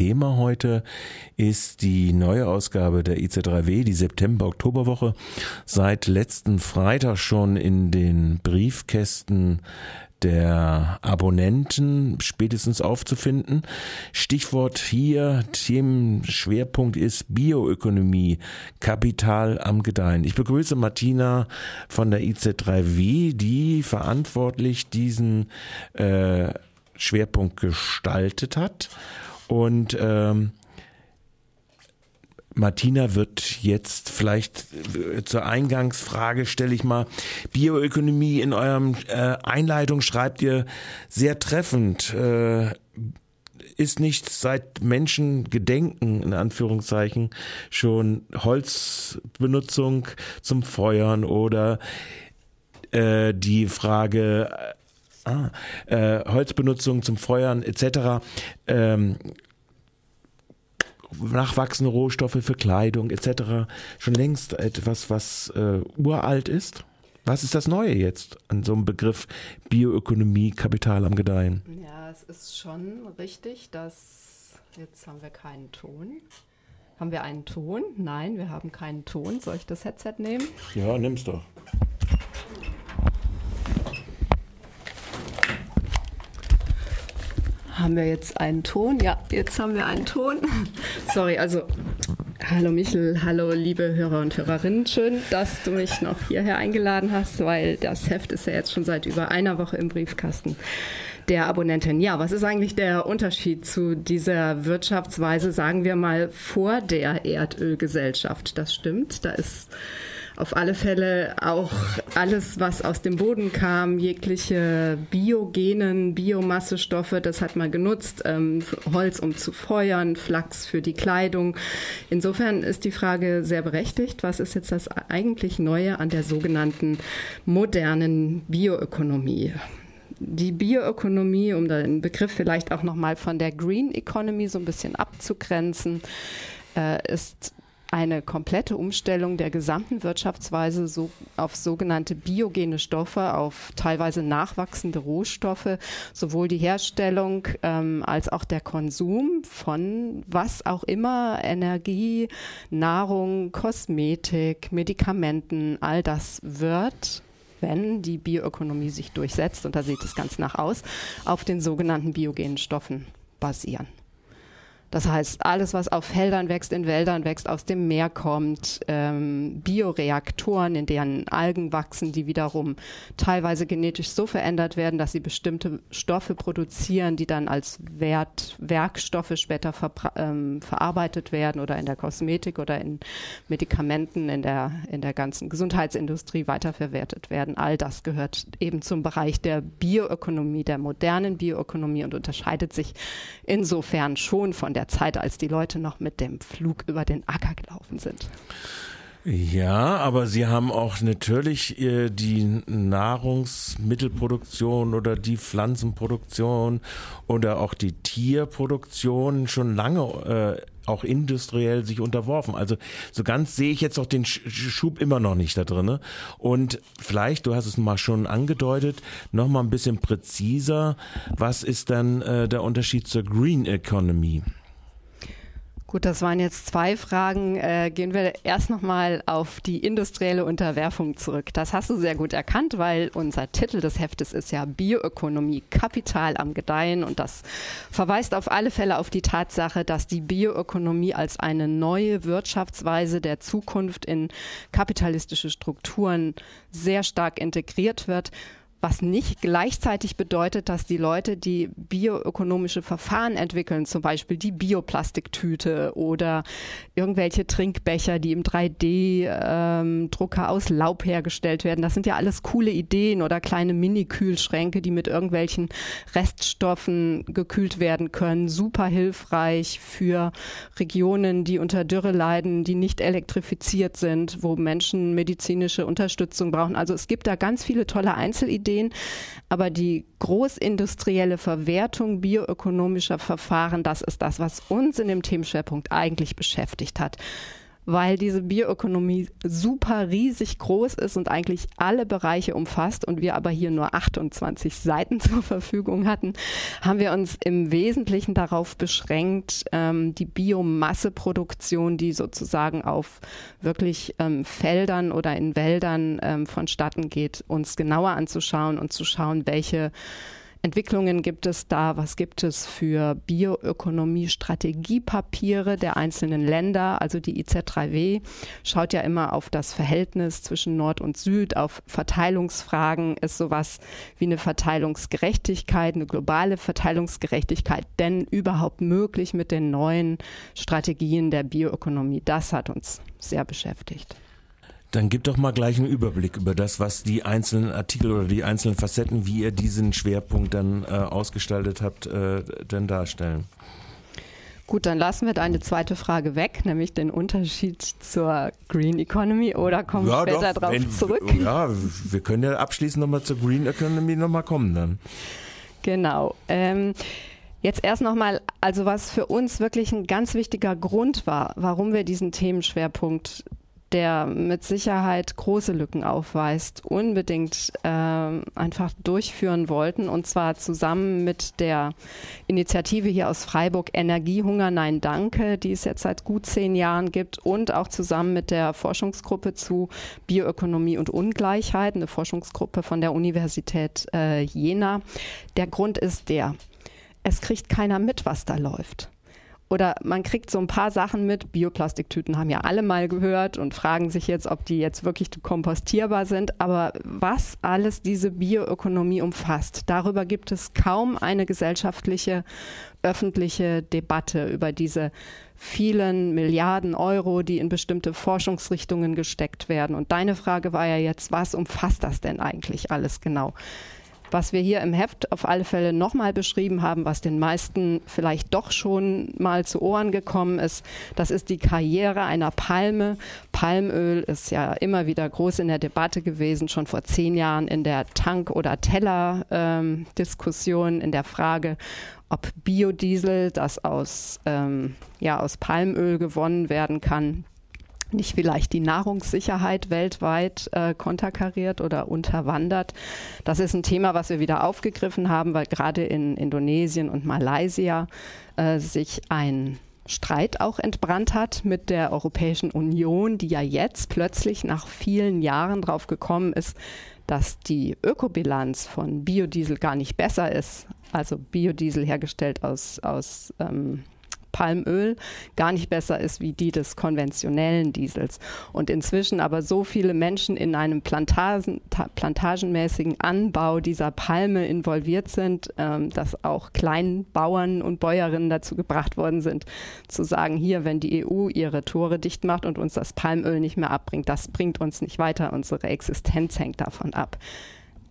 Thema heute ist die neue Ausgabe der IC3W, die September-Oktoberwoche. Seit letzten Freitag schon in den Briefkästen der Abonnenten spätestens aufzufinden. Stichwort hier, Themenschwerpunkt ist Bioökonomie, Kapital am Gedeihen. Ich begrüße Martina von der IZ3W, die verantwortlich diesen äh, Schwerpunkt gestaltet hat. Und ähm, Martina wird jetzt vielleicht äh, zur Eingangsfrage stelle ich mal Bioökonomie in eurem äh, Einleitung schreibt ihr sehr treffend äh, ist nicht seit Menschen gedenken in Anführungszeichen schon Holzbenutzung zum Feuern oder äh, die Frage Ah, äh, Holzbenutzung zum Feuern etc. Ähm, nachwachsende Rohstoffe für Kleidung etc. schon längst etwas, was äh, uralt ist? Was ist das Neue jetzt an so einem Begriff Bioökonomie, Kapital am Gedeihen? Ja, es ist schon richtig, dass jetzt haben wir keinen Ton. Haben wir einen Ton? Nein, wir haben keinen Ton. Soll ich das Headset nehmen? Ja, nimm's doch. Haben wir jetzt einen Ton? Ja, jetzt haben wir einen Ton. Sorry, also hallo Michel, hallo liebe Hörer und Hörerinnen. Schön, dass du mich noch hierher eingeladen hast, weil das Heft ist ja jetzt schon seit über einer Woche im Briefkasten der Abonnentin. Ja, was ist eigentlich der Unterschied zu dieser Wirtschaftsweise, sagen wir mal, vor der Erdölgesellschaft? Das stimmt, da ist auf alle Fälle auch alles, was aus dem Boden kam, jegliche biogenen Biomassestoffe, das hat man genutzt, ähm, Holz um zu feuern, Flachs für die Kleidung. Insofern ist die Frage sehr berechtigt, was ist jetzt das eigentlich Neue an der sogenannten modernen Bioökonomie? die Bioökonomie, um den Begriff vielleicht auch nochmal von der Green Economy so ein bisschen abzugrenzen, äh, ist eine komplette Umstellung der gesamten Wirtschaftsweise so auf sogenannte biogene Stoffe, auf teilweise nachwachsende Rohstoffe, sowohl die Herstellung ähm, als auch der Konsum von was auch immer, Energie, Nahrung, Kosmetik, Medikamenten, all das wird wenn die Bioökonomie sich durchsetzt, und da sieht es ganz nach aus, auf den sogenannten biogenen Stoffen basieren. Das heißt, alles, was auf Feldern wächst, in Wäldern wächst, aus dem Meer kommt, ähm, Bioreaktoren, in deren Algen wachsen, die wiederum teilweise genetisch so verändert werden, dass sie bestimmte Stoffe produzieren, die dann als Wert, Werkstoffe später ähm, verarbeitet werden oder in der Kosmetik oder in Medikamenten, in der, in der ganzen Gesundheitsindustrie weiterverwertet werden. All das gehört eben zum Bereich der Bioökonomie, der modernen Bioökonomie und unterscheidet sich insofern schon von der der Zeit, als die Leute noch mit dem Flug über den Acker gelaufen sind. Ja, aber sie haben auch natürlich äh, die Nahrungsmittelproduktion oder die Pflanzenproduktion oder auch die Tierproduktion schon lange äh, auch industriell sich unterworfen. Also so ganz sehe ich jetzt auch den Schub immer noch nicht da drin. Und vielleicht, du hast es mal schon angedeutet, noch mal ein bisschen präziser. Was ist dann äh, der Unterschied zur Green Economy? Gut, das waren jetzt zwei Fragen. Äh, gehen wir erst nochmal auf die industrielle Unterwerfung zurück. Das hast du sehr gut erkannt, weil unser Titel des Heftes ist ja Bioökonomie, Kapital am Gedeihen. Und das verweist auf alle Fälle auf die Tatsache, dass die Bioökonomie als eine neue Wirtschaftsweise der Zukunft in kapitalistische Strukturen sehr stark integriert wird was nicht gleichzeitig bedeutet, dass die Leute, die bioökonomische Verfahren entwickeln, zum Beispiel die Bioplastiktüte oder irgendwelche Trinkbecher, die im 3D-Drucker ähm, aus Laub hergestellt werden, das sind ja alles coole Ideen oder kleine Mini-Kühlschränke, die mit irgendwelchen Reststoffen gekühlt werden können. Super hilfreich für Regionen, die unter Dürre leiden, die nicht elektrifiziert sind, wo Menschen medizinische Unterstützung brauchen. Also es gibt da ganz viele tolle Einzelideen Ideen. Aber die großindustrielle Verwertung bioökonomischer Verfahren, das ist das, was uns in dem Themenschwerpunkt eigentlich beschäftigt hat. Weil diese Bioökonomie super riesig groß ist und eigentlich alle Bereiche umfasst und wir aber hier nur 28 Seiten zur Verfügung hatten, haben wir uns im Wesentlichen darauf beschränkt, ähm, die Biomasseproduktion, die sozusagen auf wirklich ähm, Feldern oder in Wäldern ähm, vonstatten geht, uns genauer anzuschauen und zu schauen, welche Entwicklungen gibt es da? Was gibt es für Bioökonomie-Strategiepapiere der einzelnen Länder? Also die IZ3W schaut ja immer auf das Verhältnis zwischen Nord und Süd, auf Verteilungsfragen. Ist sowas wie eine Verteilungsgerechtigkeit, eine globale Verteilungsgerechtigkeit denn überhaupt möglich mit den neuen Strategien der Bioökonomie? Das hat uns sehr beschäftigt. Dann gib doch mal gleich einen Überblick über das, was die einzelnen Artikel oder die einzelnen Facetten, wie ihr diesen Schwerpunkt dann äh, ausgestaltet habt, äh, denn darstellen. Gut, dann lassen wir deine zweite Frage weg, nämlich den Unterschied zur Green Economy oder kommen ja, später doch, darauf wenn, zurück? Ja, wir können ja abschließend nochmal zur Green Economy nochmal kommen dann. Genau. Ähm, Jetzt erst nochmal, also was für uns wirklich ein ganz wichtiger Grund war, warum wir diesen Themenschwerpunkt der mit Sicherheit große Lücken aufweist, unbedingt äh, einfach durchführen wollten. Und zwar zusammen mit der Initiative hier aus Freiburg Energiehunger Nein Danke, die es jetzt seit gut zehn Jahren gibt und auch zusammen mit der Forschungsgruppe zu Bioökonomie und Ungleichheit, eine Forschungsgruppe von der Universität äh, Jena. Der Grund ist der, es kriegt keiner mit, was da läuft. Oder man kriegt so ein paar Sachen mit. Bioplastiktüten haben ja alle mal gehört und fragen sich jetzt, ob die jetzt wirklich kompostierbar sind. Aber was alles diese Bioökonomie umfasst, darüber gibt es kaum eine gesellschaftliche, öffentliche Debatte über diese vielen Milliarden Euro, die in bestimmte Forschungsrichtungen gesteckt werden. Und deine Frage war ja jetzt, was umfasst das denn eigentlich alles genau? Was wir hier im Heft auf alle Fälle nochmal beschrieben haben, was den meisten vielleicht doch schon mal zu Ohren gekommen ist, das ist die Karriere einer Palme. Palmöl ist ja immer wieder groß in der Debatte gewesen, schon vor zehn Jahren in der Tank- oder Teller-Diskussion, ähm, in der Frage, ob Biodiesel, das aus, ähm, ja, aus Palmöl gewonnen werden kann, nicht vielleicht die Nahrungssicherheit weltweit äh, konterkariert oder unterwandert. Das ist ein Thema, was wir wieder aufgegriffen haben, weil gerade in Indonesien und Malaysia äh, sich ein Streit auch entbrannt hat mit der Europäischen Union, die ja jetzt plötzlich nach vielen Jahren drauf gekommen ist, dass die Ökobilanz von Biodiesel gar nicht besser ist. Also Biodiesel hergestellt aus, aus ähm, Palmöl gar nicht besser ist wie die des konventionellen Diesels. Und inzwischen aber so viele Menschen in einem Plantagen, plantagenmäßigen Anbau dieser Palme involviert sind, ähm, dass auch Kleinbauern und Bäuerinnen dazu gebracht worden sind, zu sagen, hier, wenn die EU ihre Tore dicht macht und uns das Palmöl nicht mehr abbringt, das bringt uns nicht weiter, unsere Existenz hängt davon ab.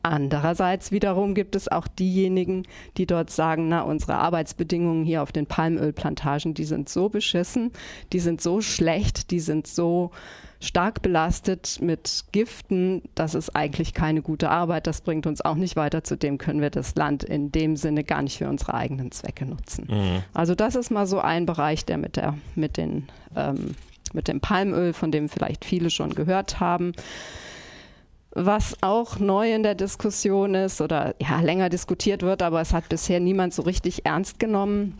Andererseits wiederum gibt es auch diejenigen, die dort sagen, na, unsere Arbeitsbedingungen hier auf den Palmölplantagen, die sind so beschissen, die sind so schlecht, die sind so stark belastet mit Giften, das ist eigentlich keine gute Arbeit, das bringt uns auch nicht weiter, zudem können wir das Land in dem Sinne gar nicht für unsere eigenen Zwecke nutzen. Mhm. Also das ist mal so ein Bereich, der mit der, mit den, ähm, mit dem Palmöl, von dem vielleicht viele schon gehört haben, was auch neu in der Diskussion ist oder ja länger diskutiert wird, aber es hat bisher niemand so richtig ernst genommen,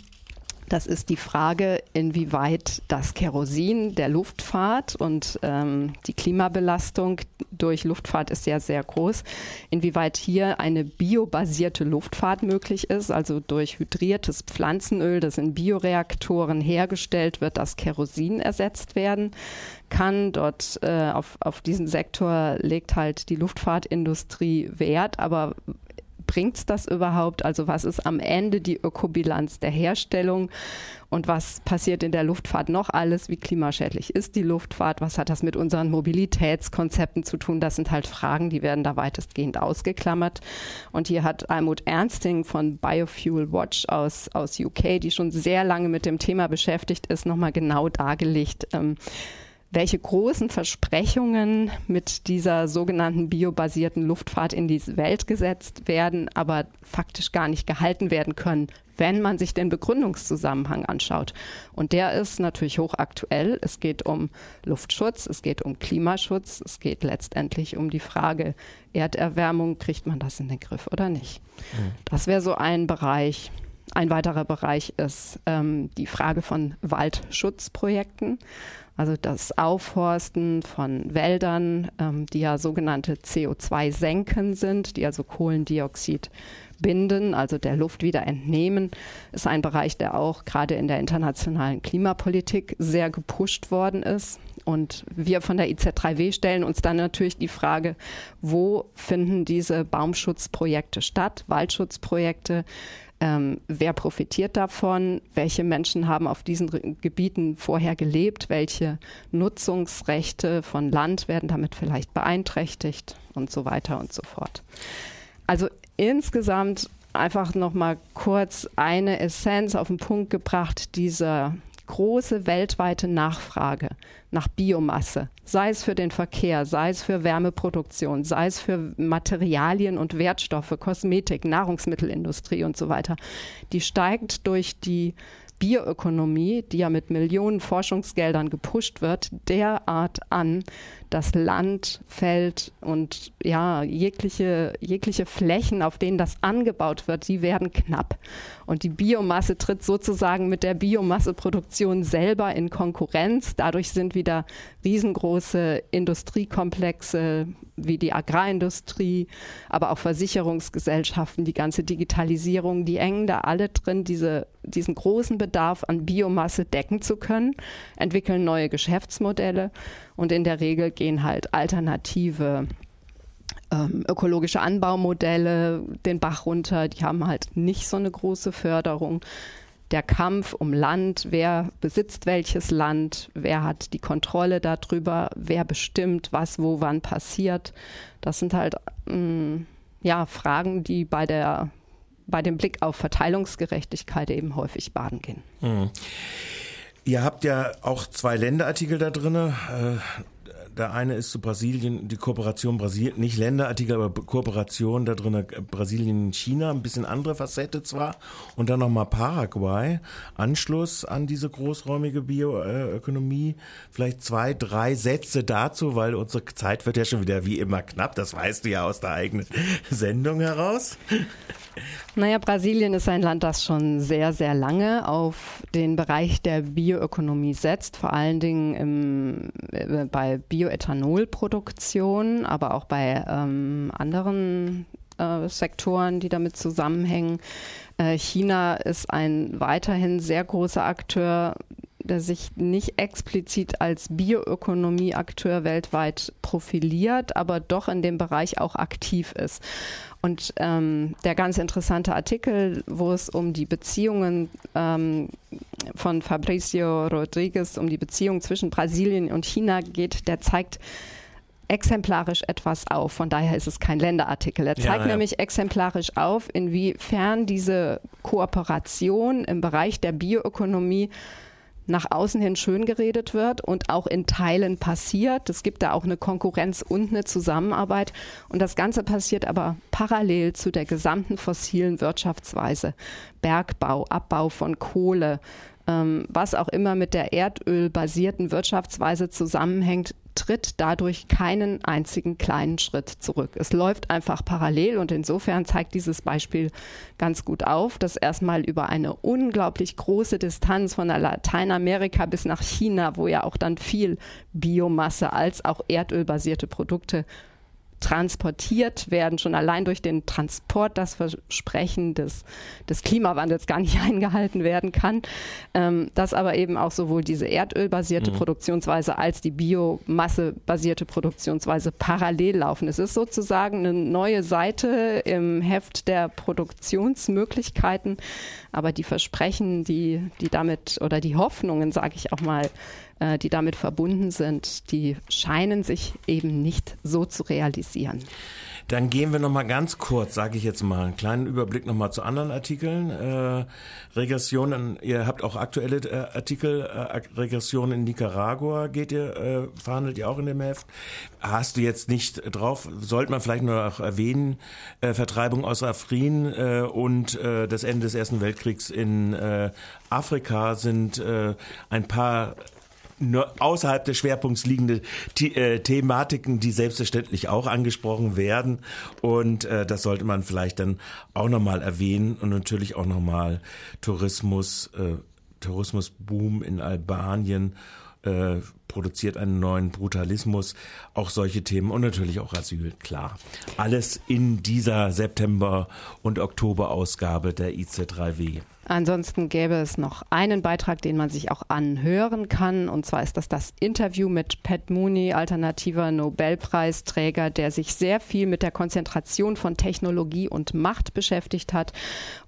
das ist die Frage, inwieweit das Kerosin der Luftfahrt und ähm, die Klimabelastung durch Luftfahrt ist ja sehr groß, inwieweit hier eine biobasierte Luftfahrt möglich ist, also durch hydriertes Pflanzenöl, das in Bioreaktoren hergestellt wird, das Kerosin ersetzt werden kann. Dort äh, auf, auf diesen Sektor legt halt die Luftfahrtindustrie Wert, aber bringt es das überhaupt? Also was ist am Ende die Ökobilanz der Herstellung und was passiert in der Luftfahrt noch alles? Wie klimaschädlich ist die Luftfahrt? Was hat das mit unseren Mobilitätskonzepten zu tun? Das sind halt Fragen, die werden da weitestgehend ausgeklammert. Und hier hat Almut Ernsting von Biofuel Watch aus, aus UK, die schon sehr lange mit dem Thema beschäftigt ist, nochmal genau dargelegt, ähm, welche großen Versprechungen mit dieser sogenannten biobasierten Luftfahrt in die Welt gesetzt werden, aber faktisch gar nicht gehalten werden können, wenn man sich den Begründungszusammenhang anschaut. Und der ist natürlich hochaktuell. Es geht um Luftschutz, es geht um Klimaschutz, es geht letztendlich um die Frage Erderwärmung, kriegt man das in den Griff oder nicht. Mhm. Das wäre so ein Bereich. Ein weiterer Bereich ist ähm, die Frage von Waldschutzprojekten. Also das Aufforsten von Wäldern, ähm, die ja sogenannte CO2-Senken sind, die also Kohlendioxid binden, also der Luft wieder entnehmen, ist ein Bereich, der auch gerade in der internationalen Klimapolitik sehr gepusht worden ist. Und wir von der IZ3W stellen uns dann natürlich die Frage, wo finden diese Baumschutzprojekte statt, Waldschutzprojekte? Ähm, wer profitiert davon? Welche Menschen haben auf diesen Gebieten vorher gelebt? Welche Nutzungsrechte von Land werden damit vielleicht beeinträchtigt? Und so weiter und so fort. Also insgesamt einfach noch mal kurz eine Essenz auf den Punkt gebracht dieser große weltweite Nachfrage nach Biomasse, sei es für den Verkehr, sei es für Wärmeproduktion, sei es für Materialien und Wertstoffe, Kosmetik, Nahrungsmittelindustrie und so weiter, die steigt durch die Bioökonomie, die ja mit Millionen Forschungsgeldern gepusht wird, derart an, dass Land, Feld und ja, jegliche, jegliche Flächen, auf denen das angebaut wird, die werden knapp. Und die Biomasse tritt sozusagen mit der Biomasseproduktion selber in Konkurrenz. Dadurch sind wieder riesengroße Industriekomplexe wie die Agrarindustrie, aber auch Versicherungsgesellschaften, die ganze Digitalisierung, die hängen da alle drin, diese, diesen großen Bedarf an Biomasse decken zu können, entwickeln neue Geschäftsmodelle und in der Regel gehen halt alternative ähm, ökologische Anbaumodelle den Bach runter. Die haben halt nicht so eine große Förderung. Der Kampf um Land, wer besitzt welches Land, wer hat die Kontrolle darüber, wer bestimmt, was wo wann passiert. Das sind halt mh, mm, ja Fragen, die bei der bei dem Blick auf Verteilungsgerechtigkeit eben häufig baden gehen. Mhm. Ihr habt ja auch zwei Länderartikel da drin. Äh, der eine ist zu Brasilien, die Kooperation Brasilien, nicht Länderartikel, aber Kooperation da drin, Brasilien, China, ein bisschen andere Facette zwar. Und dann nochmal Paraguay, Anschluss an diese großräumige Bioökonomie. Vielleicht zwei, drei Sätze dazu, weil unsere Zeit wird ja schon wieder wie immer knapp. Das weißt du ja aus der eigenen Sendung heraus. Naja, Brasilien ist ein Land, das schon sehr, sehr lange auf den Bereich der Bioökonomie setzt, vor allen Dingen im, äh, bei Bioethanolproduktion, aber auch bei ähm, anderen äh, Sektoren, die damit zusammenhängen. Äh, China ist ein weiterhin sehr großer Akteur der sich nicht explizit als Bioökonomieakteur weltweit profiliert, aber doch in dem Bereich auch aktiv ist. Und ähm, der ganz interessante Artikel, wo es um die Beziehungen ähm, von Fabricio Rodriguez, um die Beziehung zwischen Brasilien und China geht, der zeigt, exemplarisch etwas auf. Von daher ist es kein Länderartikel. Er zeigt ja, ja. nämlich exemplarisch auf, inwiefern diese Kooperation im Bereich der Bioökonomie nach außen hin schön geredet wird und auch in Teilen passiert. Es gibt da auch eine Konkurrenz und eine Zusammenarbeit. Und das Ganze passiert aber parallel zu der gesamten fossilen Wirtschaftsweise. Bergbau, Abbau von Kohle, ähm, was auch immer mit der erdölbasierten Wirtschaftsweise zusammenhängt, tritt dadurch keinen einzigen kleinen Schritt zurück. Es läuft einfach parallel und insofern zeigt dieses Beispiel ganz gut auf, dass erstmal über eine unglaublich große Distanz von Lateinamerika bis nach China, wo ja auch dann viel Biomasse als auch erdölbasierte Produkte transportiert werden, schon allein durch den Transport das Versprechen des, des Klimawandels gar nicht eingehalten werden kann, ähm, dass aber eben auch sowohl diese erdölbasierte mhm. Produktionsweise als die biomassebasierte Produktionsweise parallel laufen. Es ist sozusagen eine neue Seite im Heft der Produktionsmöglichkeiten, aber die Versprechen, die, die damit oder die Hoffnungen, sage ich auch mal, äh, die damit verbunden sind, die scheinen sich eben nicht so zu realisieren. Dann gehen wir noch mal ganz kurz, sage ich jetzt mal, einen kleinen Überblick noch mal zu anderen Artikeln. Äh, Regressionen, ihr habt auch aktuelle äh, Artikel, äh, Regression in Nicaragua geht ihr, äh, verhandelt ihr auch in dem Heft. Hast du jetzt nicht drauf, sollte man vielleicht nur auch erwähnen, äh, Vertreibung aus Afrin äh, und äh, das Ende des Ersten Weltkriegs in äh, Afrika sind äh, ein paar außerhalb des Schwerpunkts liegende The äh, Thematiken, die selbstverständlich auch angesprochen werden. Und äh, das sollte man vielleicht dann auch nochmal erwähnen und natürlich auch nochmal Tourismus, äh, Tourismusboom in Albanien äh, produziert einen neuen Brutalismus, auch solche Themen und natürlich auch Asyl, klar. Alles in dieser September- und Oktober-Ausgabe der IC3W. Ansonsten gäbe es noch einen Beitrag, den man sich auch anhören kann. Und zwar ist das das Interview mit Pat Mooney, alternativer Nobelpreisträger, der sich sehr viel mit der Konzentration von Technologie und Macht beschäftigt hat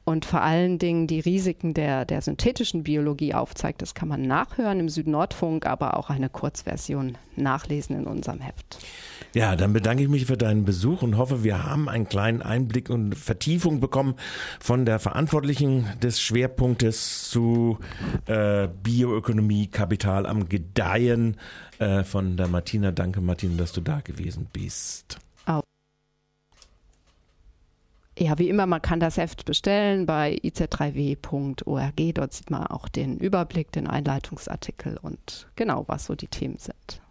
und vor allen Dingen die Risiken der, der synthetischen Biologie aufzeigt. Das kann man nachhören im Südnordfunk, aber auch eine Kurzversion nachlesen in unserem Heft. Ja, dann bedanke ich mich für deinen Besuch und hoffe, wir haben einen kleinen Einblick und Vertiefung bekommen von der Verantwortlichen des Schwerpunktes zu äh, Bioökonomie, Kapital am Gedeihen äh, von der Martina. Danke, Martina, dass du da gewesen bist. Ja, wie immer, man kann das Heft bestellen bei iz3w.org. Dort sieht man auch den Überblick, den Einleitungsartikel und genau, was so die Themen sind.